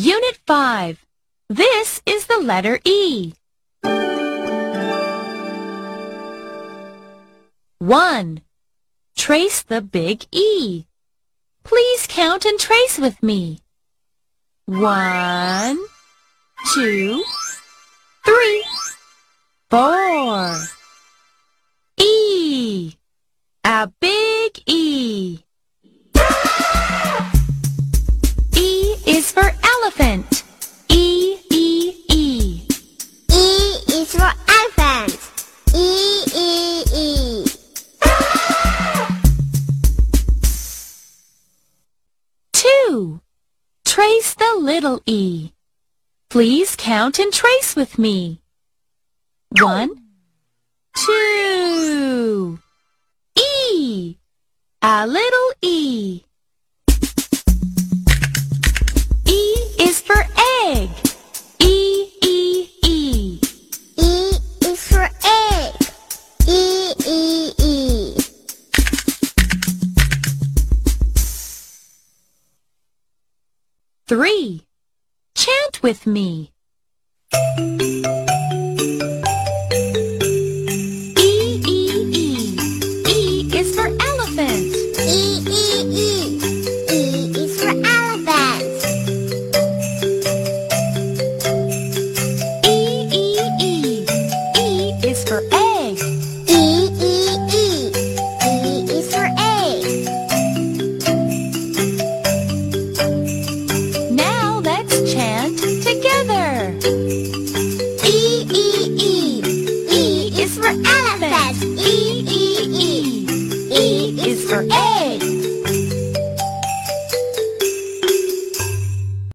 Unit 5. This is the letter E. 1. Trace the big E. Please count and trace with me. One, two, three, four. E. A big For elephant. E, E, E. Two. Trace the little e. Please count and trace with me. One, two. E. A little. E E, E. Three. Chant with me.